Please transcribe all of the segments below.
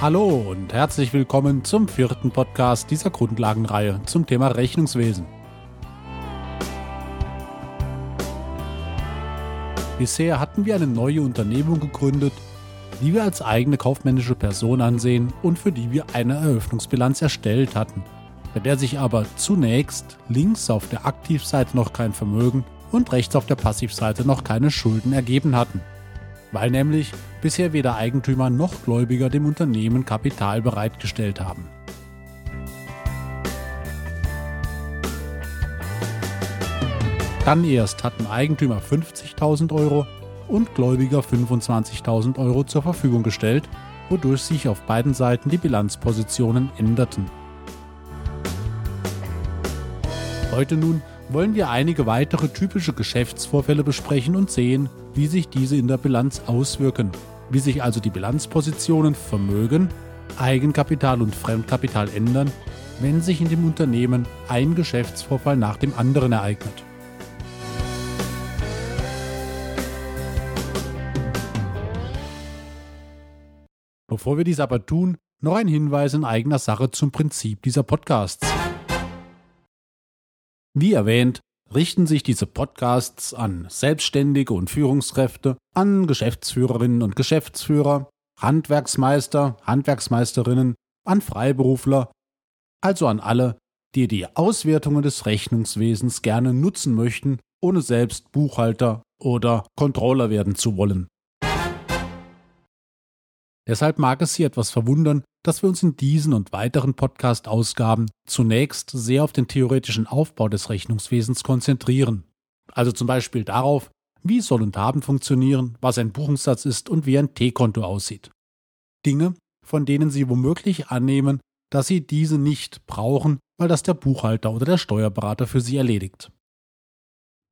Hallo und herzlich willkommen zum vierten Podcast dieser Grundlagenreihe zum Thema Rechnungswesen. Bisher hatten wir eine neue Unternehmung gegründet, die wir als eigene kaufmännische Person ansehen und für die wir eine Eröffnungsbilanz erstellt hatten, bei der sich aber zunächst links auf der Aktivseite noch kein Vermögen und rechts auf der Passivseite noch keine Schulden ergeben hatten weil nämlich bisher weder Eigentümer noch Gläubiger dem Unternehmen Kapital bereitgestellt haben. Dann erst hatten Eigentümer 50.000 Euro und Gläubiger 25.000 Euro zur Verfügung gestellt, wodurch sich auf beiden Seiten die Bilanzpositionen änderten. Heute nun wollen wir einige weitere typische Geschäftsvorfälle besprechen und sehen, wie sich diese in der Bilanz auswirken, wie sich also die Bilanzpositionen Vermögen, Eigenkapital und Fremdkapital ändern, wenn sich in dem Unternehmen ein Geschäftsvorfall nach dem anderen ereignet. Bevor wir dies aber tun, noch ein Hinweis in eigener Sache zum Prinzip dieser Podcasts. Wie erwähnt, richten sich diese Podcasts an Selbstständige und Führungskräfte, an Geschäftsführerinnen und Geschäftsführer, Handwerksmeister, Handwerksmeisterinnen, an Freiberufler, also an alle, die die Auswertungen des Rechnungswesens gerne nutzen möchten, ohne selbst Buchhalter oder Controller werden zu wollen. Deshalb mag es Sie etwas verwundern, dass wir uns in diesen und weiteren Podcast-Ausgaben zunächst sehr auf den theoretischen Aufbau des Rechnungswesens konzentrieren. Also zum Beispiel darauf, wie Soll und Haben funktionieren, was ein Buchungssatz ist und wie ein T-Konto aussieht. Dinge, von denen Sie womöglich annehmen, dass Sie diese nicht brauchen, weil das der Buchhalter oder der Steuerberater für Sie erledigt.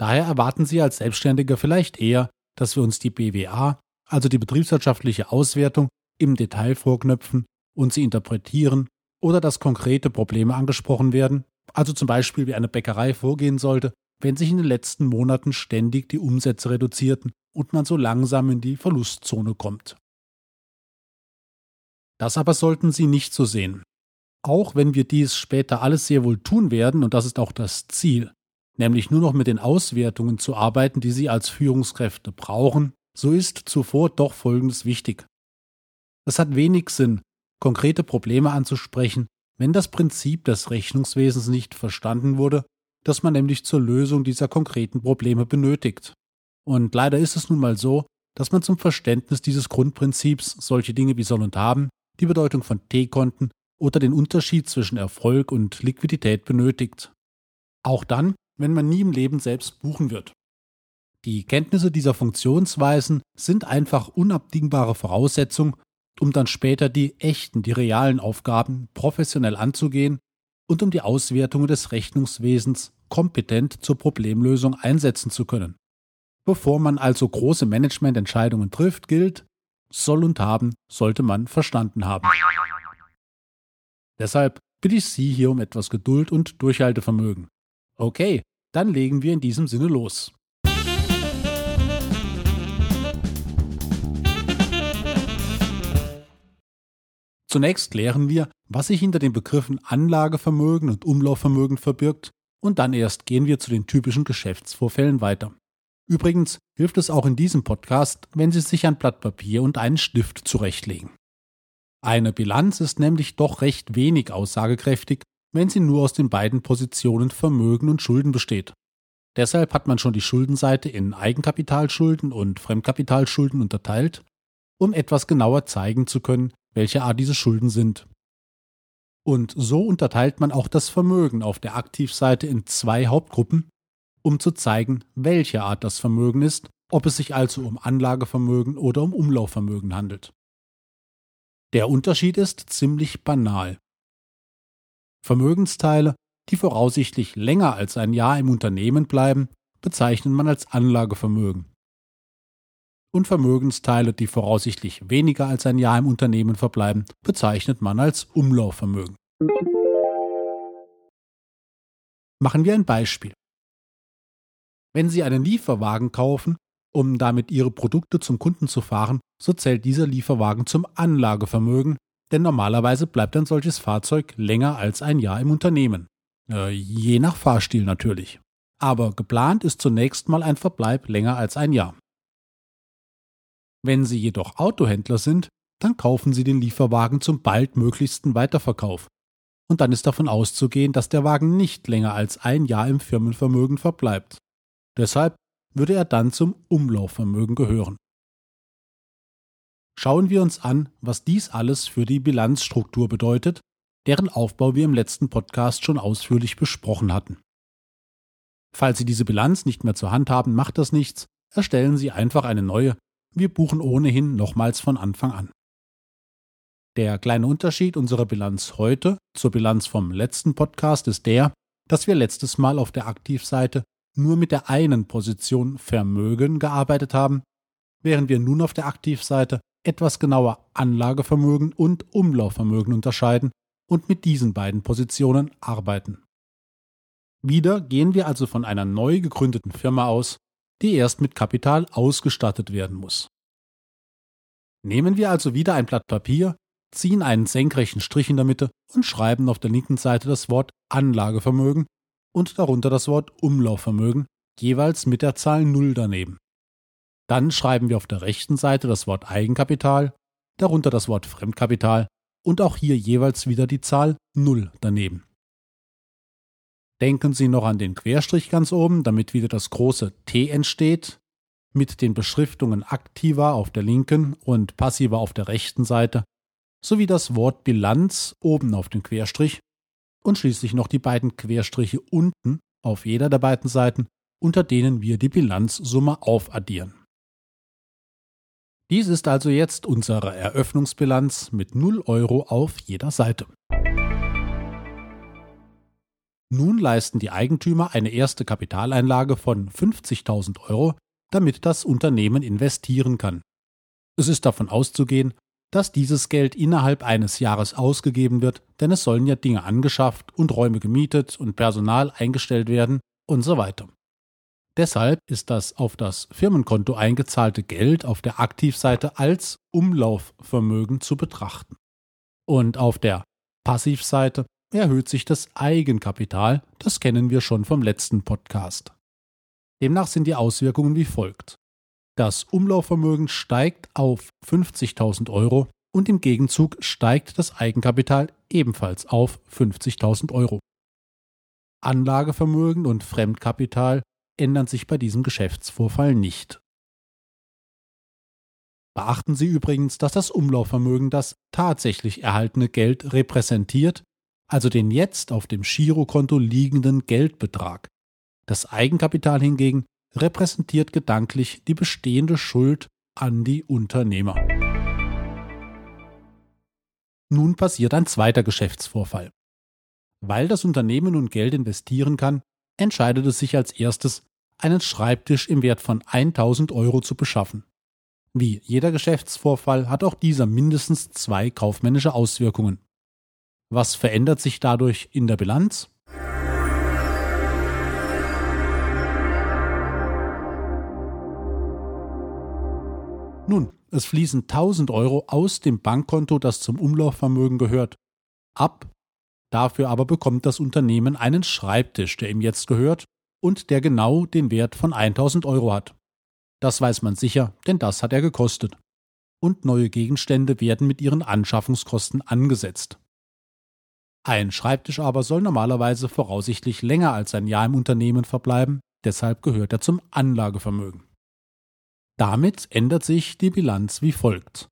Daher erwarten Sie als Selbstständiger vielleicht eher, dass wir uns die BWA, also die betriebswirtschaftliche Auswertung, im Detail vorknöpfen und sie interpretieren oder dass konkrete Probleme angesprochen werden, also zum Beispiel wie eine Bäckerei vorgehen sollte, wenn sich in den letzten Monaten ständig die Umsätze reduzierten und man so langsam in die Verlustzone kommt. Das aber sollten Sie nicht so sehen. Auch wenn wir dies später alles sehr wohl tun werden, und das ist auch das Ziel, nämlich nur noch mit den Auswertungen zu arbeiten, die Sie als Führungskräfte brauchen, so ist zuvor doch Folgendes wichtig. Es hat wenig Sinn, konkrete Probleme anzusprechen, wenn das Prinzip des Rechnungswesens nicht verstanden wurde, das man nämlich zur Lösung dieser konkreten Probleme benötigt. Und leider ist es nun mal so, dass man zum Verständnis dieses Grundprinzips solche Dinge wie soll und haben, die Bedeutung von T-Konten oder den Unterschied zwischen Erfolg und Liquidität benötigt. Auch dann, wenn man nie im Leben selbst buchen wird. Die Kenntnisse dieser Funktionsweisen sind einfach unabdingbare Voraussetzung, um dann später die echten, die realen Aufgaben professionell anzugehen und um die Auswertungen des Rechnungswesens kompetent zur Problemlösung einsetzen zu können. Bevor man also große Managemententscheidungen trifft, gilt, soll und haben sollte man verstanden haben. Deshalb bitte ich Sie hier um etwas Geduld und Durchhaltevermögen. Okay, dann legen wir in diesem Sinne los. Zunächst klären wir, was sich hinter den Begriffen Anlagevermögen und Umlaufvermögen verbirgt, und dann erst gehen wir zu den typischen Geschäftsvorfällen weiter. Übrigens hilft es auch in diesem Podcast, wenn Sie sich ein Blatt Papier und einen Stift zurechtlegen. Eine Bilanz ist nämlich doch recht wenig aussagekräftig, wenn sie nur aus den beiden Positionen Vermögen und Schulden besteht. Deshalb hat man schon die Schuldenseite in Eigenkapitalschulden und Fremdkapitalschulden unterteilt, um etwas genauer zeigen zu können, welche Art diese Schulden sind. Und so unterteilt man auch das Vermögen auf der Aktivseite in zwei Hauptgruppen, um zu zeigen, welche Art das Vermögen ist, ob es sich also um Anlagevermögen oder um Umlaufvermögen handelt. Der Unterschied ist ziemlich banal. Vermögensteile, die voraussichtlich länger als ein Jahr im Unternehmen bleiben, bezeichnet man als Anlagevermögen und Vermögensteile, die voraussichtlich weniger als ein Jahr im Unternehmen verbleiben, bezeichnet man als Umlaufvermögen. Machen wir ein Beispiel. Wenn Sie einen Lieferwagen kaufen, um damit Ihre Produkte zum Kunden zu fahren, so zählt dieser Lieferwagen zum Anlagevermögen, denn normalerweise bleibt ein solches Fahrzeug länger als ein Jahr im Unternehmen. Äh, je nach Fahrstil natürlich. Aber geplant ist zunächst mal ein Verbleib länger als ein Jahr. Wenn Sie jedoch Autohändler sind, dann kaufen Sie den Lieferwagen zum baldmöglichsten Weiterverkauf. Und dann ist davon auszugehen, dass der Wagen nicht länger als ein Jahr im Firmenvermögen verbleibt. Deshalb würde er dann zum Umlaufvermögen gehören. Schauen wir uns an, was dies alles für die Bilanzstruktur bedeutet, deren Aufbau wir im letzten Podcast schon ausführlich besprochen hatten. Falls Sie diese Bilanz nicht mehr zur Hand haben, macht das nichts, erstellen Sie einfach eine neue, wir buchen ohnehin nochmals von Anfang an. Der kleine Unterschied unserer Bilanz heute zur Bilanz vom letzten Podcast ist der, dass wir letztes Mal auf der Aktivseite nur mit der einen Position Vermögen gearbeitet haben, während wir nun auf der Aktivseite etwas genauer Anlagevermögen und Umlaufvermögen unterscheiden und mit diesen beiden Positionen arbeiten. Wieder gehen wir also von einer neu gegründeten Firma aus, die erst mit Kapital ausgestattet werden muss. Nehmen wir also wieder ein Blatt Papier, ziehen einen senkrechten Strich in der Mitte und schreiben auf der linken Seite das Wort Anlagevermögen und darunter das Wort Umlaufvermögen, jeweils mit der Zahl 0 daneben. Dann schreiben wir auf der rechten Seite das Wort Eigenkapital, darunter das Wort Fremdkapital und auch hier jeweils wieder die Zahl 0 daneben. Denken Sie noch an den Querstrich ganz oben, damit wieder das große T entsteht, mit den Beschriftungen aktiver auf der linken und passiver auf der rechten Seite, sowie das Wort Bilanz oben auf dem Querstrich und schließlich noch die beiden Querstriche unten auf jeder der beiden Seiten, unter denen wir die Bilanzsumme aufaddieren. Dies ist also jetzt unsere Eröffnungsbilanz mit 0 Euro auf jeder Seite. Nun leisten die Eigentümer eine erste Kapitaleinlage von 50.000 Euro, damit das Unternehmen investieren kann. Es ist davon auszugehen, dass dieses Geld innerhalb eines Jahres ausgegeben wird, denn es sollen ja Dinge angeschafft und Räume gemietet und Personal eingestellt werden und so weiter. Deshalb ist das auf das Firmenkonto eingezahlte Geld auf der Aktivseite als Umlaufvermögen zu betrachten. Und auf der Passivseite erhöht sich das Eigenkapital, das kennen wir schon vom letzten Podcast. Demnach sind die Auswirkungen wie folgt. Das Umlaufvermögen steigt auf 50.000 Euro und im Gegenzug steigt das Eigenkapital ebenfalls auf 50.000 Euro. Anlagevermögen und Fremdkapital ändern sich bei diesem Geschäftsvorfall nicht. Beachten Sie übrigens, dass das Umlaufvermögen das tatsächlich erhaltene Geld repräsentiert also den jetzt auf dem Girokonto liegenden Geldbetrag. Das Eigenkapital hingegen repräsentiert gedanklich die bestehende Schuld an die Unternehmer. Nun passiert ein zweiter Geschäftsvorfall. Weil das Unternehmen nun Geld investieren kann, entscheidet es sich als erstes, einen Schreibtisch im Wert von 1000 Euro zu beschaffen. Wie jeder Geschäftsvorfall hat auch dieser mindestens zwei kaufmännische Auswirkungen. Was verändert sich dadurch in der Bilanz? Nun, es fließen 1000 Euro aus dem Bankkonto, das zum Umlaufvermögen gehört, ab. Dafür aber bekommt das Unternehmen einen Schreibtisch, der ihm jetzt gehört und der genau den Wert von 1000 Euro hat. Das weiß man sicher, denn das hat er gekostet. Und neue Gegenstände werden mit ihren Anschaffungskosten angesetzt. Ein Schreibtisch aber soll normalerweise voraussichtlich länger als ein Jahr im Unternehmen verbleiben, deshalb gehört er zum Anlagevermögen. Damit ändert sich die Bilanz wie folgt.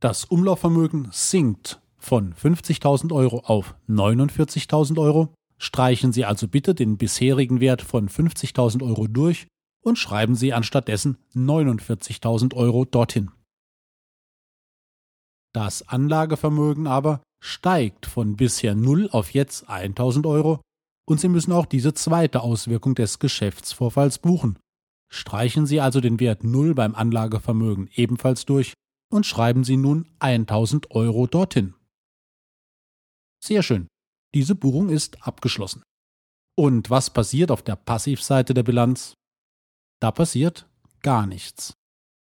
Das Umlaufvermögen sinkt von 50.000 Euro auf 49.000 Euro. Streichen Sie also bitte den bisherigen Wert von 50.000 Euro durch und schreiben Sie anstattdessen 49.000 Euro dorthin. Das Anlagevermögen aber steigt von bisher 0 auf jetzt 1000 Euro und Sie müssen auch diese zweite Auswirkung des Geschäftsvorfalls buchen. Streichen Sie also den Wert 0 beim Anlagevermögen ebenfalls durch und schreiben Sie nun 1000 Euro dorthin. Sehr schön. Diese Buchung ist abgeschlossen. Und was passiert auf der Passivseite der Bilanz? Da passiert gar nichts.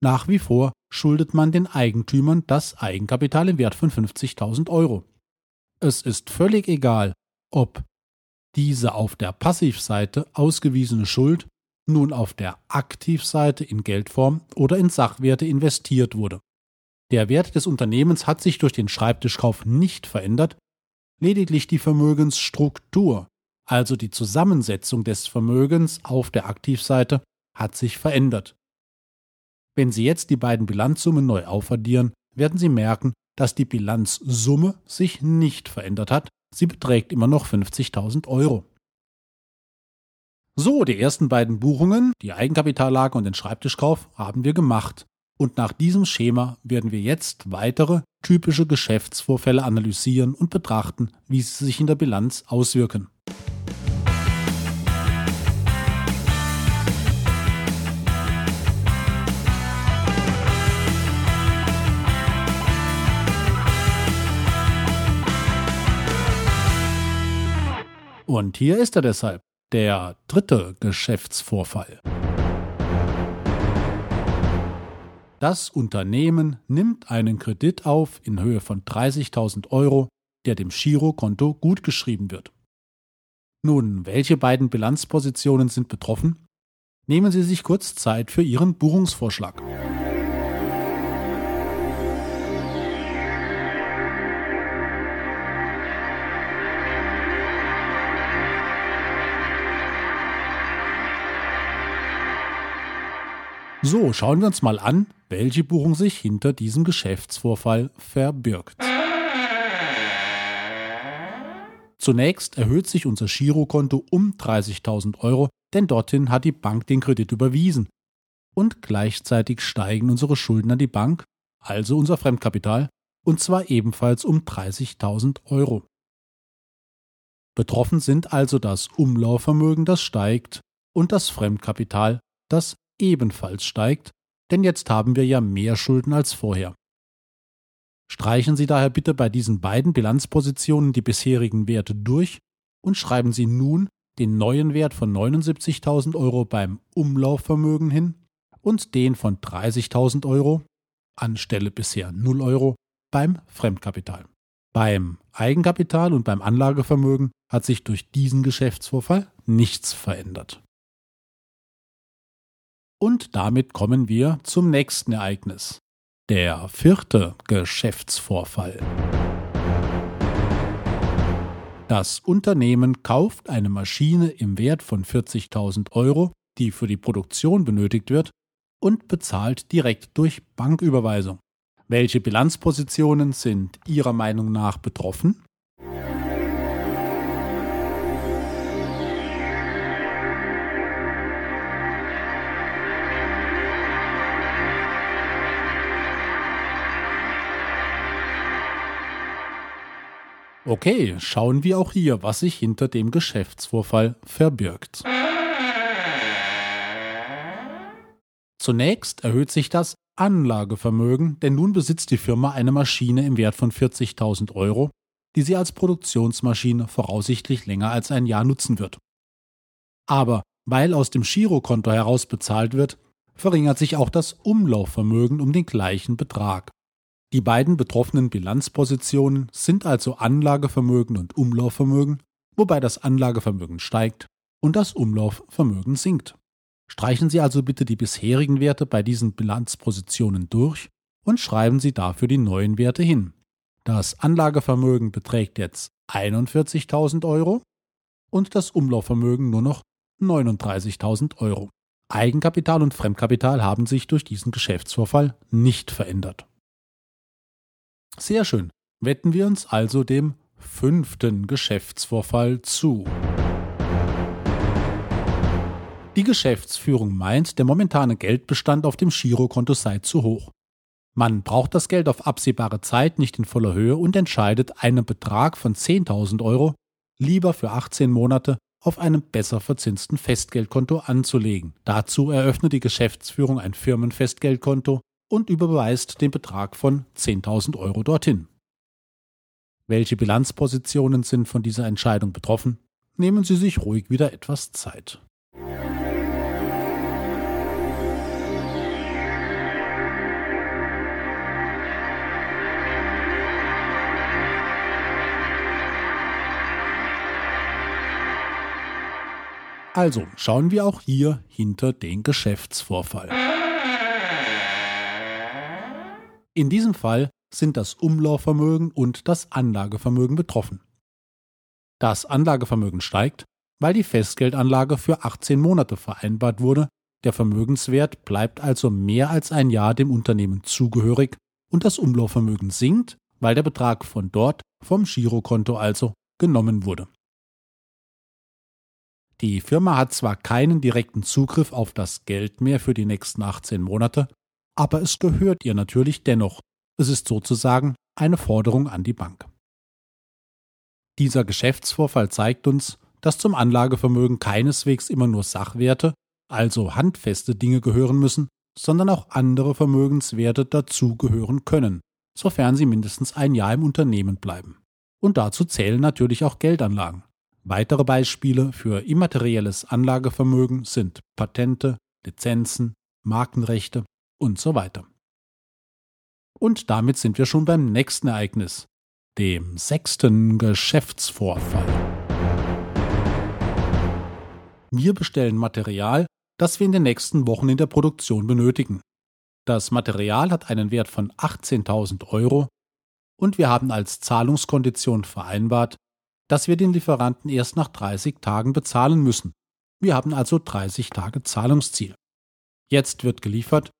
Nach wie vor schuldet man den Eigentümern das Eigenkapital im Wert von 50.000 Euro. Es ist völlig egal, ob diese auf der Passivseite ausgewiesene Schuld nun auf der Aktivseite in Geldform oder in Sachwerte investiert wurde. Der Wert des Unternehmens hat sich durch den Schreibtischkauf nicht verändert, lediglich die Vermögensstruktur, also die Zusammensetzung des Vermögens auf der Aktivseite, hat sich verändert. Wenn Sie jetzt die beiden Bilanzsummen neu aufaddieren, werden Sie merken, dass die Bilanzsumme sich nicht verändert hat, sie beträgt immer noch 50.000 Euro. So, die ersten beiden Buchungen, die Eigenkapitallage und den Schreibtischkauf, haben wir gemacht. Und nach diesem Schema werden wir jetzt weitere typische Geschäftsvorfälle analysieren und betrachten, wie sie sich in der Bilanz auswirken. Und hier ist er deshalb, der dritte Geschäftsvorfall. Das Unternehmen nimmt einen Kredit auf in Höhe von 30.000 Euro, der dem Girokonto gutgeschrieben wird. Nun, welche beiden Bilanzpositionen sind betroffen? Nehmen Sie sich kurz Zeit für Ihren Buchungsvorschlag. So, schauen wir uns mal an, welche Buchung sich hinter diesem Geschäftsvorfall verbirgt. Zunächst erhöht sich unser Girokonto um 30.000 Euro, denn dorthin hat die Bank den Kredit überwiesen. Und gleichzeitig steigen unsere Schulden an die Bank, also unser Fremdkapital, und zwar ebenfalls um 30.000 Euro. Betroffen sind also das Umlaufvermögen, das steigt, und das Fremdkapital, das ebenfalls steigt, denn jetzt haben wir ja mehr Schulden als vorher. Streichen Sie daher bitte bei diesen beiden Bilanzpositionen die bisherigen Werte durch und schreiben Sie nun den neuen Wert von 79.000 Euro beim Umlaufvermögen hin und den von 30.000 Euro anstelle bisher 0 Euro beim Fremdkapital. Beim Eigenkapital und beim Anlagevermögen hat sich durch diesen Geschäftsvorfall nichts verändert. Und damit kommen wir zum nächsten Ereignis. Der vierte Geschäftsvorfall. Das Unternehmen kauft eine Maschine im Wert von 40.000 Euro, die für die Produktion benötigt wird, und bezahlt direkt durch Banküberweisung. Welche Bilanzpositionen sind Ihrer Meinung nach betroffen? Okay, schauen wir auch hier, was sich hinter dem Geschäftsvorfall verbirgt. Zunächst erhöht sich das Anlagevermögen, denn nun besitzt die Firma eine Maschine im Wert von 40.000 Euro, die sie als Produktionsmaschine voraussichtlich länger als ein Jahr nutzen wird. Aber weil aus dem Girokonto heraus bezahlt wird, verringert sich auch das Umlaufvermögen um den gleichen Betrag. Die beiden betroffenen Bilanzpositionen sind also Anlagevermögen und Umlaufvermögen, wobei das Anlagevermögen steigt und das Umlaufvermögen sinkt. Streichen Sie also bitte die bisherigen Werte bei diesen Bilanzpositionen durch und schreiben Sie dafür die neuen Werte hin. Das Anlagevermögen beträgt jetzt 41.000 Euro und das Umlaufvermögen nur noch 39.000 Euro. Eigenkapital und Fremdkapital haben sich durch diesen Geschäftsvorfall nicht verändert. Sehr schön. Wetten wir uns also dem fünften Geschäftsvorfall zu. Die Geschäftsführung meint, der momentane Geldbestand auf dem Girokonto sei zu hoch. Man braucht das Geld auf absehbare Zeit nicht in voller Höhe und entscheidet, einen Betrag von 10.000 Euro lieber für 18 Monate auf einem besser verzinsten Festgeldkonto anzulegen. Dazu eröffnet die Geschäftsführung ein Firmenfestgeldkonto und überweist den Betrag von 10.000 Euro dorthin. Welche Bilanzpositionen sind von dieser Entscheidung betroffen? Nehmen Sie sich ruhig wieder etwas Zeit. Also schauen wir auch hier hinter den Geschäftsvorfall. In diesem Fall sind das Umlaufvermögen und das Anlagevermögen betroffen. Das Anlagevermögen steigt, weil die Festgeldanlage für 18 Monate vereinbart wurde. Der Vermögenswert bleibt also mehr als ein Jahr dem Unternehmen zugehörig und das Umlaufvermögen sinkt, weil der Betrag von dort vom Girokonto also genommen wurde. Die Firma hat zwar keinen direkten Zugriff auf das Geld mehr für die nächsten 18 Monate, aber es gehört ihr natürlich dennoch. Es ist sozusagen eine Forderung an die Bank. Dieser Geschäftsvorfall zeigt uns, dass zum Anlagevermögen keineswegs immer nur Sachwerte, also handfeste Dinge gehören müssen, sondern auch andere Vermögenswerte dazugehören können, sofern sie mindestens ein Jahr im Unternehmen bleiben. Und dazu zählen natürlich auch Geldanlagen. Weitere Beispiele für immaterielles Anlagevermögen sind Patente, Lizenzen, Markenrechte und so weiter. Und damit sind wir schon beim nächsten Ereignis, dem sechsten Geschäftsvorfall. Wir bestellen Material, das wir in den nächsten Wochen in der Produktion benötigen. Das Material hat einen Wert von 18.000 Euro und wir haben als Zahlungskondition vereinbart, dass wir den Lieferanten erst nach 30 Tagen bezahlen müssen. Wir haben also 30 Tage Zahlungsziel. Jetzt wird geliefert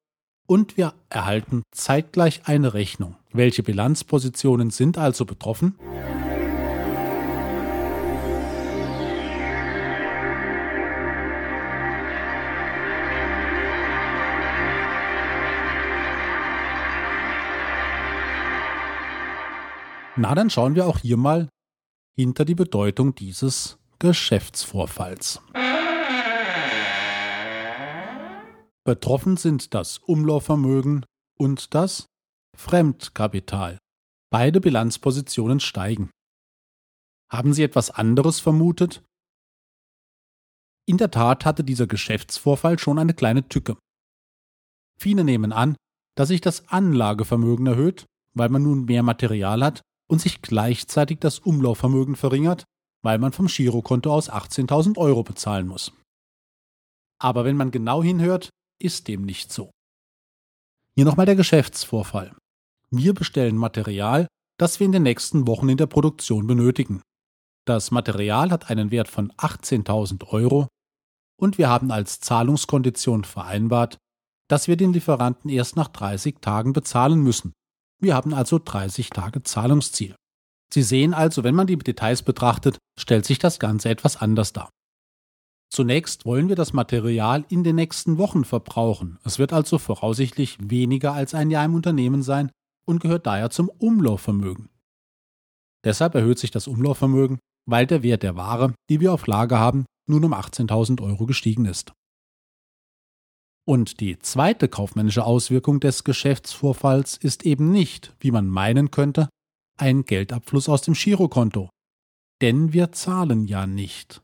und wir erhalten zeitgleich eine Rechnung. Welche Bilanzpositionen sind also betroffen? Na, dann schauen wir auch hier mal hinter die Bedeutung dieses Geschäftsvorfalls. Betroffen sind das Umlaufvermögen und das Fremdkapital. Beide Bilanzpositionen steigen. Haben Sie etwas anderes vermutet? In der Tat hatte dieser Geschäftsvorfall schon eine kleine Tücke. Viele nehmen an, dass sich das Anlagevermögen erhöht, weil man nun mehr Material hat und sich gleichzeitig das Umlaufvermögen verringert, weil man vom Girokonto aus 18.000 Euro bezahlen muss. Aber wenn man genau hinhört, ist dem nicht so. Hier nochmal der Geschäftsvorfall. Wir bestellen Material, das wir in den nächsten Wochen in der Produktion benötigen. Das Material hat einen Wert von 18.000 Euro und wir haben als Zahlungskondition vereinbart, dass wir den Lieferanten erst nach 30 Tagen bezahlen müssen, wir haben also 30 Tage Zahlungsziel. Sie sehen also, wenn man die Details betrachtet, stellt sich das Ganze etwas anders dar. Zunächst wollen wir das Material in den nächsten Wochen verbrauchen. Es wird also voraussichtlich weniger als ein Jahr im Unternehmen sein und gehört daher zum Umlaufvermögen. Deshalb erhöht sich das Umlaufvermögen, weil der Wert der Ware, die wir auf Lager haben, nun um 18.000 Euro gestiegen ist. Und die zweite kaufmännische Auswirkung des Geschäftsvorfalls ist eben nicht, wie man meinen könnte, ein Geldabfluss aus dem Girokonto. Denn wir zahlen ja nicht.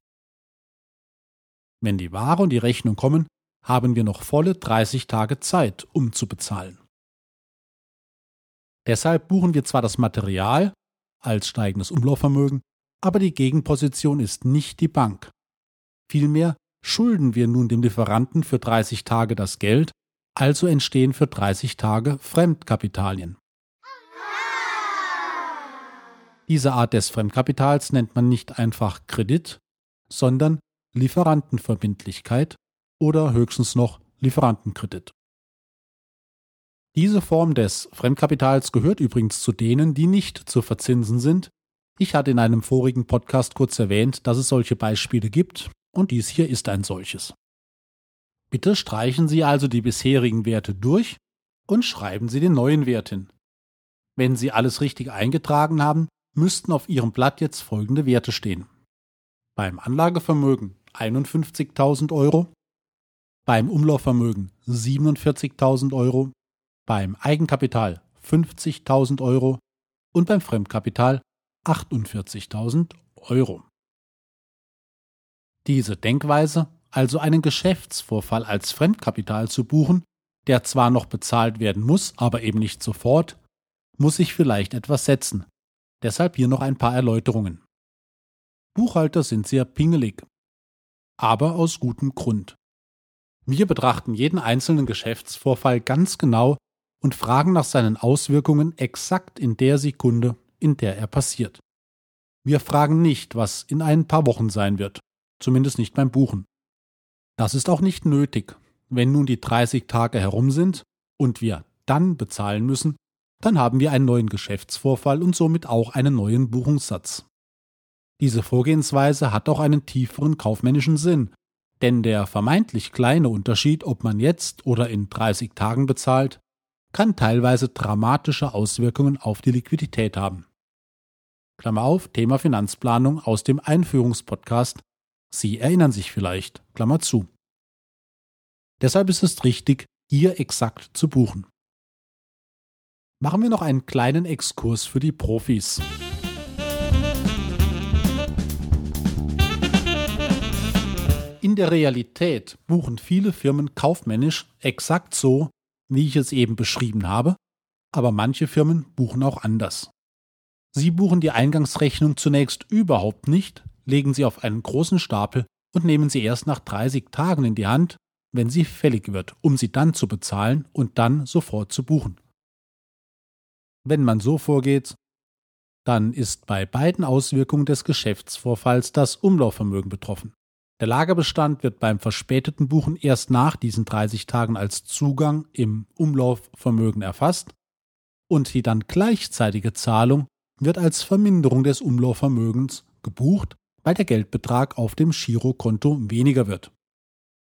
Wenn die Ware und die Rechnung kommen, haben wir noch volle 30 Tage Zeit, um zu bezahlen. Deshalb buchen wir zwar das Material als steigendes Umlaufvermögen, aber die Gegenposition ist nicht die Bank. Vielmehr schulden wir nun dem Lieferanten für 30 Tage das Geld, also entstehen für 30 Tage Fremdkapitalien. Diese Art des Fremdkapitals nennt man nicht einfach Kredit, sondern Lieferantenverbindlichkeit oder höchstens noch Lieferantenkredit. Diese Form des Fremdkapitals gehört übrigens zu denen, die nicht zu verzinsen sind. Ich hatte in einem vorigen Podcast kurz erwähnt, dass es solche Beispiele gibt, und dies hier ist ein solches. Bitte streichen Sie also die bisherigen Werte durch und schreiben Sie den neuen Wert hin. Wenn Sie alles richtig eingetragen haben, müssten auf Ihrem Blatt jetzt folgende Werte stehen. Beim Anlagevermögen 51.000 Euro, beim Umlaufvermögen 47.000 Euro, beim Eigenkapital 50.000 Euro und beim Fremdkapital 48.000 Euro. Diese Denkweise, also einen Geschäftsvorfall als Fremdkapital zu buchen, der zwar noch bezahlt werden muss, aber eben nicht sofort, muss sich vielleicht etwas setzen. Deshalb hier noch ein paar Erläuterungen. Buchhalter sind sehr pingelig. Aber aus gutem Grund. Wir betrachten jeden einzelnen Geschäftsvorfall ganz genau und fragen nach seinen Auswirkungen exakt in der Sekunde, in der er passiert. Wir fragen nicht, was in ein paar Wochen sein wird, zumindest nicht beim Buchen. Das ist auch nicht nötig. Wenn nun die 30 Tage herum sind und wir dann bezahlen müssen, dann haben wir einen neuen Geschäftsvorfall und somit auch einen neuen Buchungssatz. Diese Vorgehensweise hat auch einen tieferen kaufmännischen Sinn, denn der vermeintlich kleine Unterschied, ob man jetzt oder in 30 Tagen bezahlt, kann teilweise dramatische Auswirkungen auf die Liquidität haben. Klammer auf, Thema Finanzplanung aus dem Einführungspodcast. Sie erinnern sich vielleicht, Klammer zu. Deshalb ist es richtig, hier exakt zu buchen. Machen wir noch einen kleinen Exkurs für die Profis. In der Realität buchen viele Firmen kaufmännisch exakt so, wie ich es eben beschrieben habe, aber manche Firmen buchen auch anders. Sie buchen die Eingangsrechnung zunächst überhaupt nicht, legen sie auf einen großen Stapel und nehmen sie erst nach 30 Tagen in die Hand, wenn sie fällig wird, um sie dann zu bezahlen und dann sofort zu buchen. Wenn man so vorgeht, dann ist bei beiden Auswirkungen des Geschäftsvorfalls das Umlaufvermögen betroffen. Der Lagerbestand wird beim verspäteten Buchen erst nach diesen 30 Tagen als Zugang im Umlaufvermögen erfasst und die dann gleichzeitige Zahlung wird als Verminderung des Umlaufvermögens gebucht, weil der Geldbetrag auf dem Girokonto weniger wird.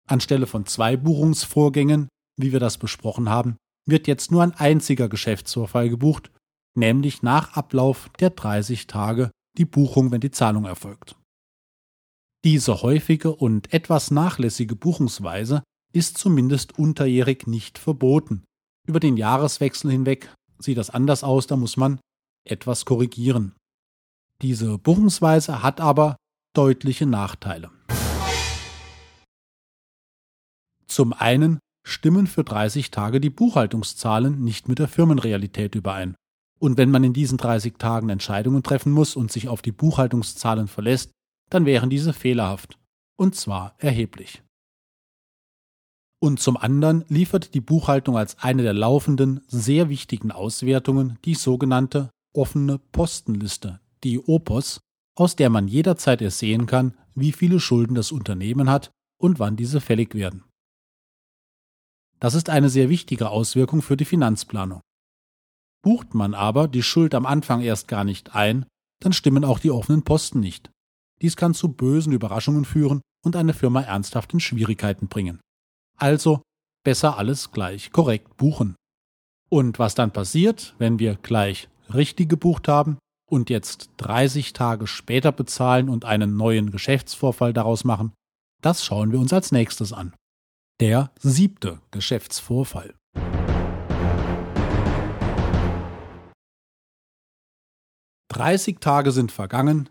Anstelle von zwei Buchungsvorgängen, wie wir das besprochen haben, wird jetzt nur ein einziger Geschäftsvorfall gebucht, nämlich nach Ablauf der 30 Tage die Buchung, wenn die Zahlung erfolgt. Diese häufige und etwas nachlässige Buchungsweise ist zumindest unterjährig nicht verboten. Über den Jahreswechsel hinweg sieht das anders aus, da muss man etwas korrigieren. Diese Buchungsweise hat aber deutliche Nachteile. Zum einen stimmen für 30 Tage die Buchhaltungszahlen nicht mit der Firmenrealität überein. Und wenn man in diesen 30 Tagen Entscheidungen treffen muss und sich auf die Buchhaltungszahlen verlässt, dann wären diese fehlerhaft, und zwar erheblich. Und zum anderen liefert die Buchhaltung als eine der laufenden, sehr wichtigen Auswertungen die sogenannte offene Postenliste, die OPOS, aus der man jederzeit ersehen kann, wie viele Schulden das Unternehmen hat und wann diese fällig werden. Das ist eine sehr wichtige Auswirkung für die Finanzplanung. Bucht man aber die Schuld am Anfang erst gar nicht ein, dann stimmen auch die offenen Posten nicht. Dies kann zu bösen Überraschungen führen und eine Firma ernsthaft in Schwierigkeiten bringen. Also besser alles gleich korrekt buchen. Und was dann passiert, wenn wir gleich richtig gebucht haben und jetzt 30 Tage später bezahlen und einen neuen Geschäftsvorfall daraus machen, das schauen wir uns als nächstes an. Der siebte Geschäftsvorfall. Dreißig Tage sind vergangen,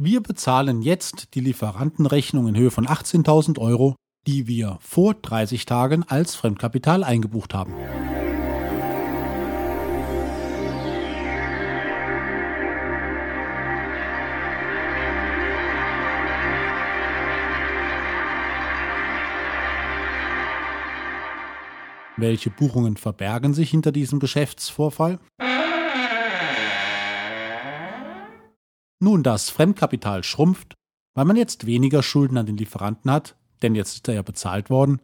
wir bezahlen jetzt die Lieferantenrechnung in Höhe von 18.000 Euro, die wir vor 30 Tagen als Fremdkapital eingebucht haben. Welche Buchungen verbergen sich hinter diesem Geschäftsvorfall? Nun, das Fremdkapital schrumpft, weil man jetzt weniger Schulden an den Lieferanten hat, denn jetzt ist er ja bezahlt worden,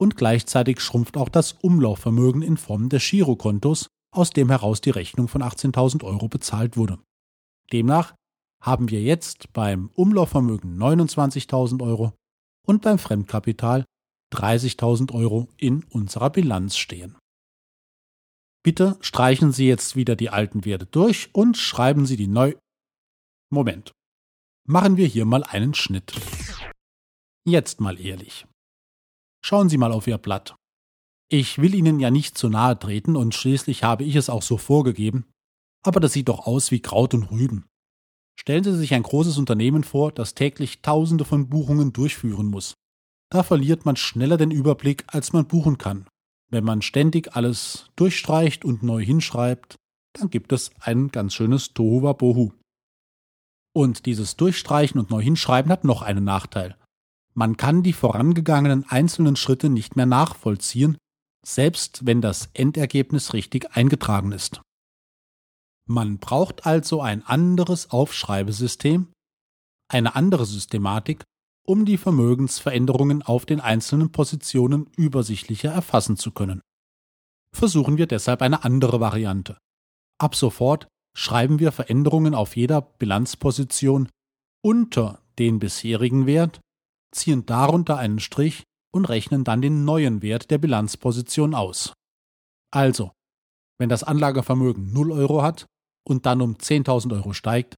und gleichzeitig schrumpft auch das Umlaufvermögen in Form des Girokontos, aus dem heraus die Rechnung von 18.000 Euro bezahlt wurde. Demnach haben wir jetzt beim Umlaufvermögen 29.000 Euro und beim Fremdkapital 30.000 Euro in unserer Bilanz stehen. Bitte streichen Sie jetzt wieder die alten Werte durch und schreiben Sie die neu Moment. Machen wir hier mal einen Schnitt. Jetzt mal ehrlich. Schauen Sie mal auf Ihr Blatt. Ich will Ihnen ja nicht zu nahe treten und schließlich habe ich es auch so vorgegeben, aber das sieht doch aus wie Kraut und Rüben. Stellen Sie sich ein großes Unternehmen vor, das täglich Tausende von Buchungen durchführen muss. Da verliert man schneller den Überblick, als man buchen kann. Wenn man ständig alles durchstreicht und neu hinschreibt, dann gibt es ein ganz schönes Tohuwabohu. Und dieses Durchstreichen und neu hinschreiben hat noch einen Nachteil. Man kann die vorangegangenen einzelnen Schritte nicht mehr nachvollziehen, selbst wenn das Endergebnis richtig eingetragen ist. Man braucht also ein anderes Aufschreibesystem, eine andere Systematik, um die Vermögensveränderungen auf den einzelnen Positionen übersichtlicher erfassen zu können. Versuchen wir deshalb eine andere Variante. Ab sofort schreiben wir Veränderungen auf jeder Bilanzposition unter den bisherigen Wert, ziehen darunter einen Strich und rechnen dann den neuen Wert der Bilanzposition aus. Also, wenn das Anlagevermögen 0 Euro hat und dann um 10.000 Euro steigt,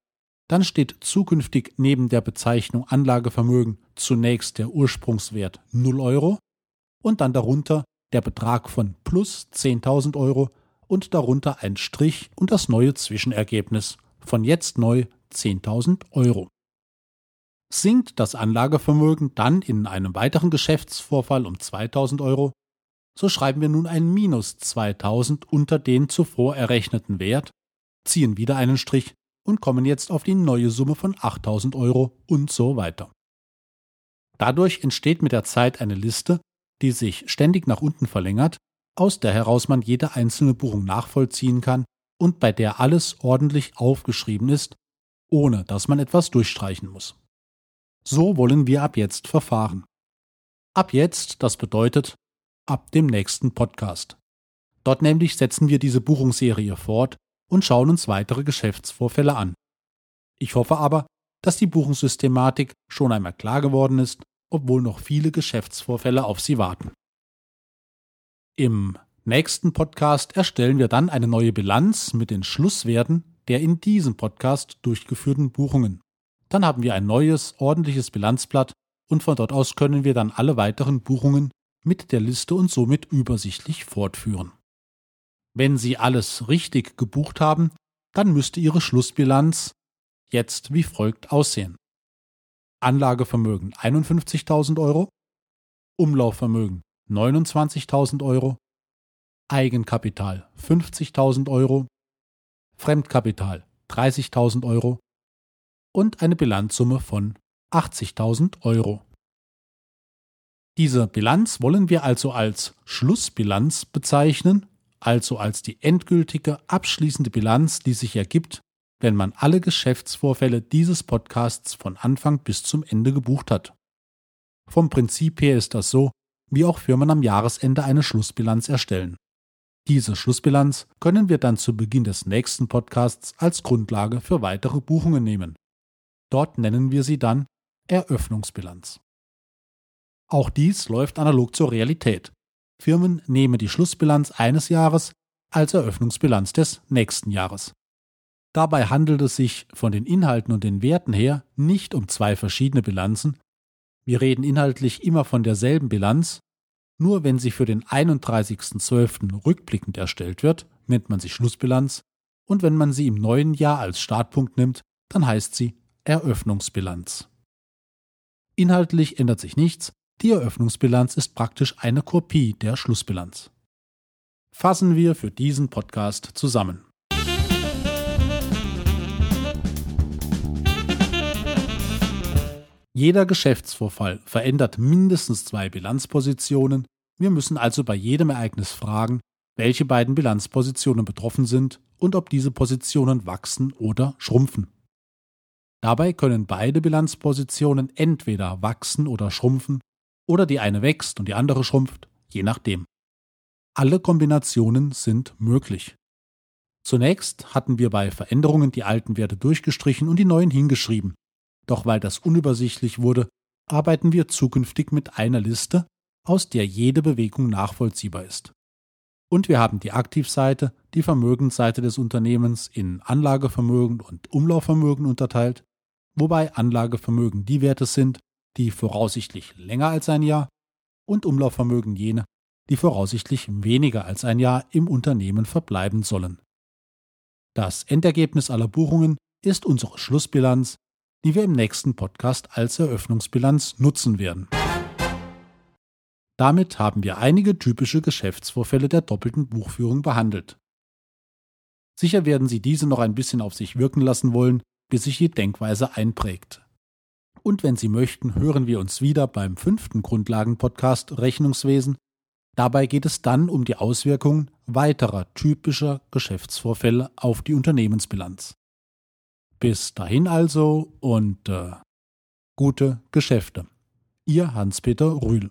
dann steht zukünftig neben der Bezeichnung Anlagevermögen zunächst der Ursprungswert 0 Euro und dann darunter der Betrag von plus 10.000 Euro und darunter ein Strich und das neue Zwischenergebnis von jetzt neu 10.000 Euro. Sinkt das Anlagevermögen dann in einem weiteren Geschäftsvorfall um 2.000 Euro, so schreiben wir nun ein Minus 2.000 unter den zuvor errechneten Wert, ziehen wieder einen Strich und kommen jetzt auf die neue Summe von 8.000 Euro und so weiter. Dadurch entsteht mit der Zeit eine Liste, die sich ständig nach unten verlängert, aus der heraus man jede einzelne Buchung nachvollziehen kann und bei der alles ordentlich aufgeschrieben ist, ohne dass man etwas durchstreichen muss. So wollen wir ab jetzt verfahren. Ab jetzt, das bedeutet ab dem nächsten Podcast. Dort nämlich setzen wir diese Buchungsserie fort und schauen uns weitere Geschäftsvorfälle an. Ich hoffe aber, dass die Buchungssystematik schon einmal klar geworden ist, obwohl noch viele Geschäftsvorfälle auf Sie warten. Im nächsten Podcast erstellen wir dann eine neue Bilanz mit den Schlusswerten der in diesem Podcast durchgeführten Buchungen. Dann haben wir ein neues, ordentliches Bilanzblatt und von dort aus können wir dann alle weiteren Buchungen mit der Liste und somit übersichtlich fortführen. Wenn Sie alles richtig gebucht haben, dann müsste Ihre Schlussbilanz jetzt wie folgt aussehen. Anlagevermögen 51.000 Euro, Umlaufvermögen 29.000 Euro, Eigenkapital 50.000 Euro, Fremdkapital 30.000 Euro und eine Bilanzsumme von 80.000 Euro. Diese Bilanz wollen wir also als Schlussbilanz bezeichnen, also als die endgültige abschließende Bilanz, die sich ergibt, wenn man alle Geschäftsvorfälle dieses Podcasts von Anfang bis zum Ende gebucht hat. Vom Prinzip her ist das so, wie auch Firmen am Jahresende eine Schlussbilanz erstellen. Diese Schlussbilanz können wir dann zu Beginn des nächsten Podcasts als Grundlage für weitere Buchungen nehmen. Dort nennen wir sie dann Eröffnungsbilanz. Auch dies läuft analog zur Realität. Firmen nehmen die Schlussbilanz eines Jahres als Eröffnungsbilanz des nächsten Jahres. Dabei handelt es sich von den Inhalten und den Werten her nicht um zwei verschiedene Bilanzen. Wir reden inhaltlich immer von derselben Bilanz, nur wenn sie für den 31.12. rückblickend erstellt wird, nennt man sie Schlussbilanz, und wenn man sie im neuen Jahr als Startpunkt nimmt, dann heißt sie Eröffnungsbilanz. Inhaltlich ändert sich nichts, die Eröffnungsbilanz ist praktisch eine Kopie der Schlussbilanz. Fassen wir für diesen Podcast zusammen. Jeder Geschäftsvorfall verändert mindestens zwei Bilanzpositionen. Wir müssen also bei jedem Ereignis fragen, welche beiden Bilanzpositionen betroffen sind und ob diese Positionen wachsen oder schrumpfen. Dabei können beide Bilanzpositionen entweder wachsen oder schrumpfen oder die eine wächst und die andere schrumpft, je nachdem. Alle Kombinationen sind möglich. Zunächst hatten wir bei Veränderungen die alten Werte durchgestrichen und die neuen hingeschrieben. Doch weil das unübersichtlich wurde, arbeiten wir zukünftig mit einer Liste, aus der jede Bewegung nachvollziehbar ist. Und wir haben die Aktivseite, die Vermögensseite des Unternehmens in Anlagevermögen und Umlaufvermögen unterteilt wobei Anlagevermögen die Werte sind, die voraussichtlich länger als ein Jahr und Umlaufvermögen jene, die voraussichtlich weniger als ein Jahr im Unternehmen verbleiben sollen. Das Endergebnis aller Buchungen ist unsere Schlussbilanz, die wir im nächsten Podcast als Eröffnungsbilanz nutzen werden. Damit haben wir einige typische Geschäftsvorfälle der doppelten Buchführung behandelt. Sicher werden Sie diese noch ein bisschen auf sich wirken lassen wollen, bis sich die Denkweise einprägt. Und wenn Sie möchten, hören wir uns wieder beim fünften Grundlagenpodcast Rechnungswesen. Dabei geht es dann um die Auswirkungen weiterer typischer Geschäftsvorfälle auf die Unternehmensbilanz. Bis dahin also und äh, gute Geschäfte. Ihr Hans-Peter Rühl.